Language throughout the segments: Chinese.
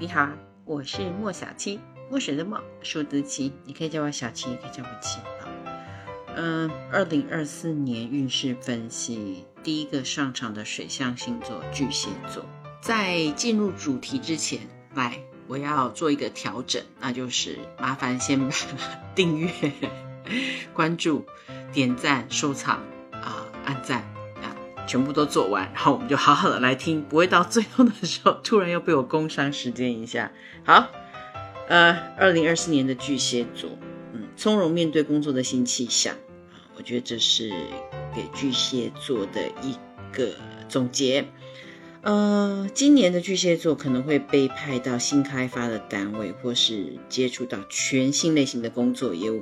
你好，我是莫小七，墨水的墨，数字七，你可以叫我小七，也可以叫我七啊。嗯，二零二四年运势分析，第一个上场的水象星座巨蟹座。在进入主题之前，来，我要做一个调整，那就是麻烦先把 订阅、关注、点赞、收藏啊、按赞。全部都做完，然后我们就好好的来听，不会到最后的时候突然又被我工伤时间一下。好，呃，二零二四年的巨蟹座，嗯，从容面对工作的新气象啊，我觉得这是给巨蟹座的一个总结。呃，今年的巨蟹座可能会被派到新开发的单位，或是接触到全新类型的工作业务。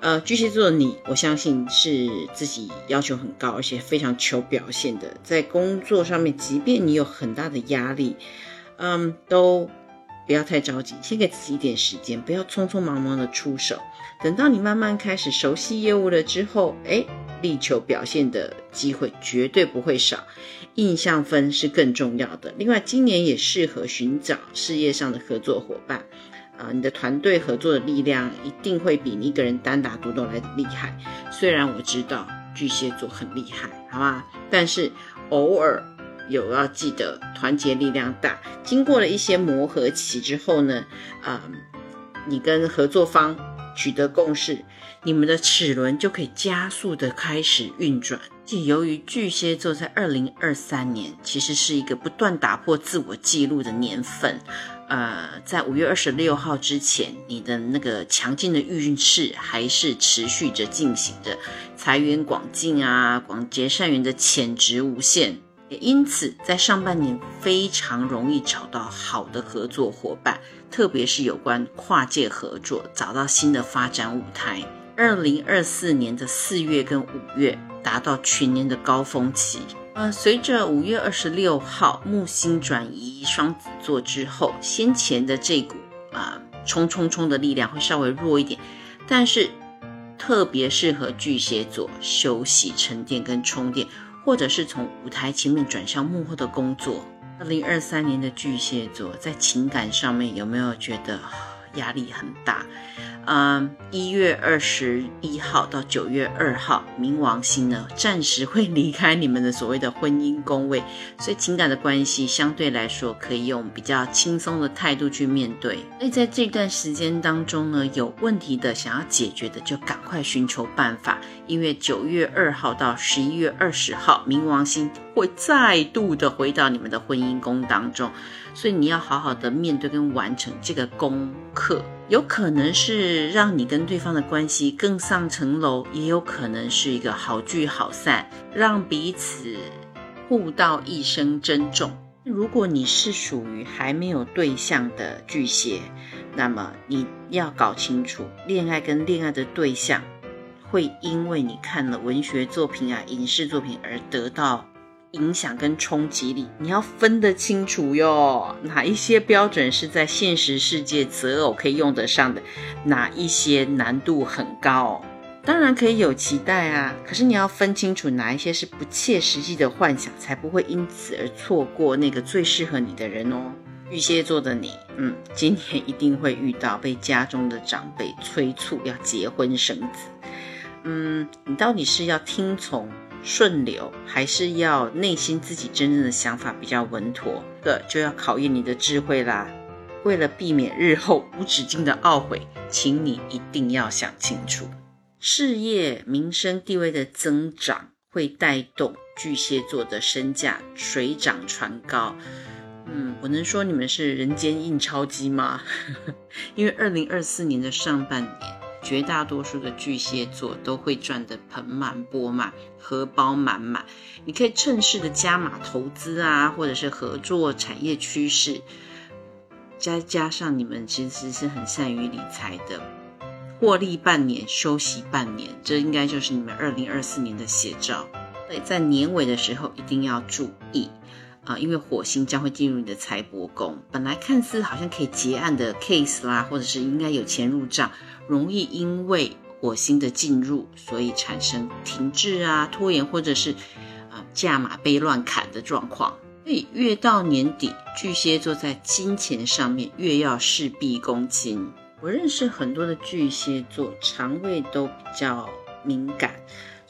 呃，巨蟹座的你，我相信是自己要求很高，而且非常求表现的。在工作上面，即便你有很大的压力，嗯，都不要太着急，先给自己一点时间，不要匆匆忙忙的出手。等到你慢慢开始熟悉业务了之后，哎，力求表现的机会绝对不会少。印象分是更重要的。另外，今年也适合寻找事业上的合作伙伴。啊，你的团队合作的力量一定会比你一个人单打独斗来的厉害。虽然我知道巨蟹座很厉害，好吧，但是偶尔有要记得团结力量大。经过了一些磨合期之后呢，呃，你跟合作方取得共识，你们的齿轮就可以加速的开始运转。且由于巨蟹座在二零二三年其实是一个不断打破自我记录的年份。呃，在五月二十六号之前，你的那个强劲的运势还是持续着进行着，财源广进啊，广结善缘的潜质无限。也因此，在上半年非常容易找到好的合作伙伴，特别是有关跨界合作，找到新的发展舞台。二零二四年的四月跟五月达到全年的高峰期。呃，随着五月二十六号木星转移双子座之后，先前的这股啊冲冲冲的力量会稍微弱一点，但是特别适合巨蟹座休息、沉淀跟充电，或者是从舞台前面转向幕后的工作。二零二三年的巨蟹座在情感上面有没有觉得压力很大？嗯，一月二十一号到九月二号，冥王星呢暂时会离开你们的所谓的婚姻宫位，所以情感的关系相对来说可以用比较轻松的态度去面对。所以在这段时间当中呢，有问题的想要解决的就赶快寻求办法，因为九月二号到十一月二十号，冥王星会再度的回到你们的婚姻宫当中，所以你要好好的面对跟完成这个功课。有可能是让你跟对方的关系更上层楼，也有可能是一个好聚好散，让彼此互道一声珍重。如果你是属于还没有对象的巨蟹，那么你要搞清楚，恋爱跟恋爱的对象会因为你看了文学作品啊、影视作品而得到。影响跟冲击力，你要分得清楚哟。哪一些标准是在现实世界择偶可以用得上的？哪一些难度很高？当然可以有期待啊，可是你要分清楚哪一些是不切实际的幻想，才不会因此而错过那个最适合你的人哦。巨蟹座的你，嗯，今年一定会遇到被家中的长辈催促要结婚生子。嗯，你到底是要听从？顺流还是要内心自己真正的想法比较稳妥，这就要考验你的智慧啦。为了避免日后无止境的懊悔，请你一定要想清楚。事业、名声、地位的增长会带动巨蟹座的身价水涨船高。嗯，我能说你们是人间印钞机吗？因为二零二四年的上半年。绝大多数的巨蟹座都会赚得盆满钵满，荷包满满。你可以趁势的加码投资啊，或者是合作产业趋势，再加上你们其实是很善于理财的，获利半年，休息半年，这应该就是你们二零二四年的写照。对，在年尾的时候一定要注意。啊，因为火星将会进入你的财帛宫，本来看似好像可以结案的 case 啦，或者是应该有钱入账，容易因为火星的进入，所以产生停滞啊、拖延，或者是啊价码被乱砍的状况。所以越到年底，巨蟹座在金钱上面越要事必躬亲。我认识很多的巨蟹座，肠胃都比较敏感。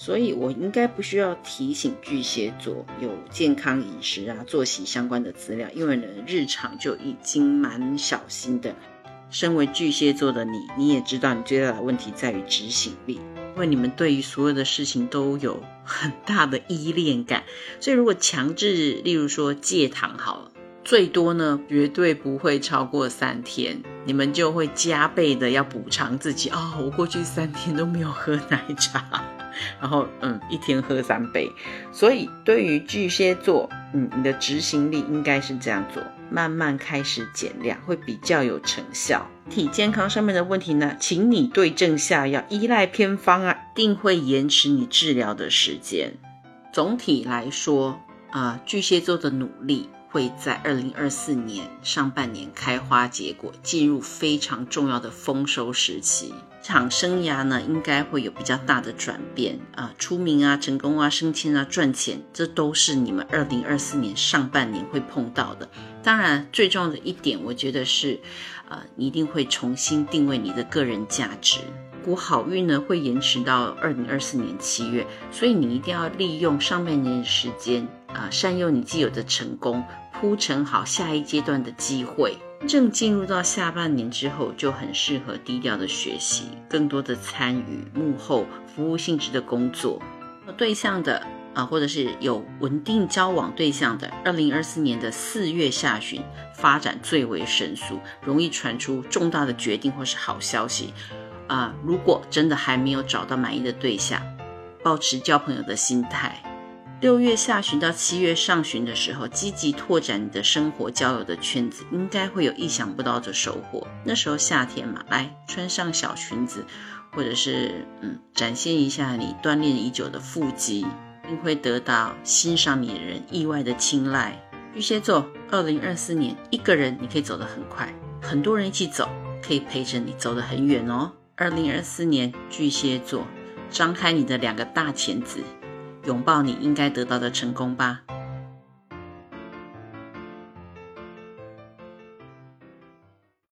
所以，我应该不需要提醒巨蟹座有健康饮食啊、作息相关的资料，因为呢，日常就已经蛮小心的。身为巨蟹座的你，你也知道，你最大的问题在于执行力，因为你们对于所有的事情都有很大的依恋感，所以如果强制，例如说戒糖，好了。最多呢，绝对不会超过三天，你们就会加倍的要补偿自己哦！我过去三天都没有喝奶茶，然后嗯，一天喝三杯。所以对于巨蟹座，嗯，你的执行力应该是这样做，慢慢开始减量，会比较有成效。体健康上面的问题呢，请你对症下药，依赖偏方啊，定会延迟你治疗的时间。总体来说啊，巨蟹座的努力。会在二零二四年上半年开花结果，进入非常重要的丰收时期。场生涯呢，应该会有比较大的转变啊，出名啊，成功啊，升迁啊，赚钱，这都是你们二零二四年上半年会碰到的。当然，最重要的一点，我觉得是，呃，你一定会重新定位你的个人价值。股好运呢，会延迟到二零二四年七月，所以你一定要利用上半年的时间。啊，善用你既有的成功，铺陈好下一阶段的机会。正进入到下半年之后，就很适合低调的学习，更多的参与幕后服务性质的工作。对象的啊，或者是有稳定交往对象的，二零二四年的四月下旬发展最为神速，容易传出重大的决定或是好消息。啊，如果真的还没有找到满意的对象，保持交朋友的心态。六月下旬到七月上旬的时候，积极拓展你的生活交友的圈子，应该会有意想不到的收获。那时候夏天嘛，来穿上小裙子，或者是嗯，展现一下你锻炼已久的腹肌，并会得到欣赏你的人意外的青睐。巨蟹座，二零二四年一个人你可以走得很快，很多人一起走可以陪着你走得很远哦。二零二四年巨蟹座，张开你的两个大钳子。拥抱你应该得到的成功吧。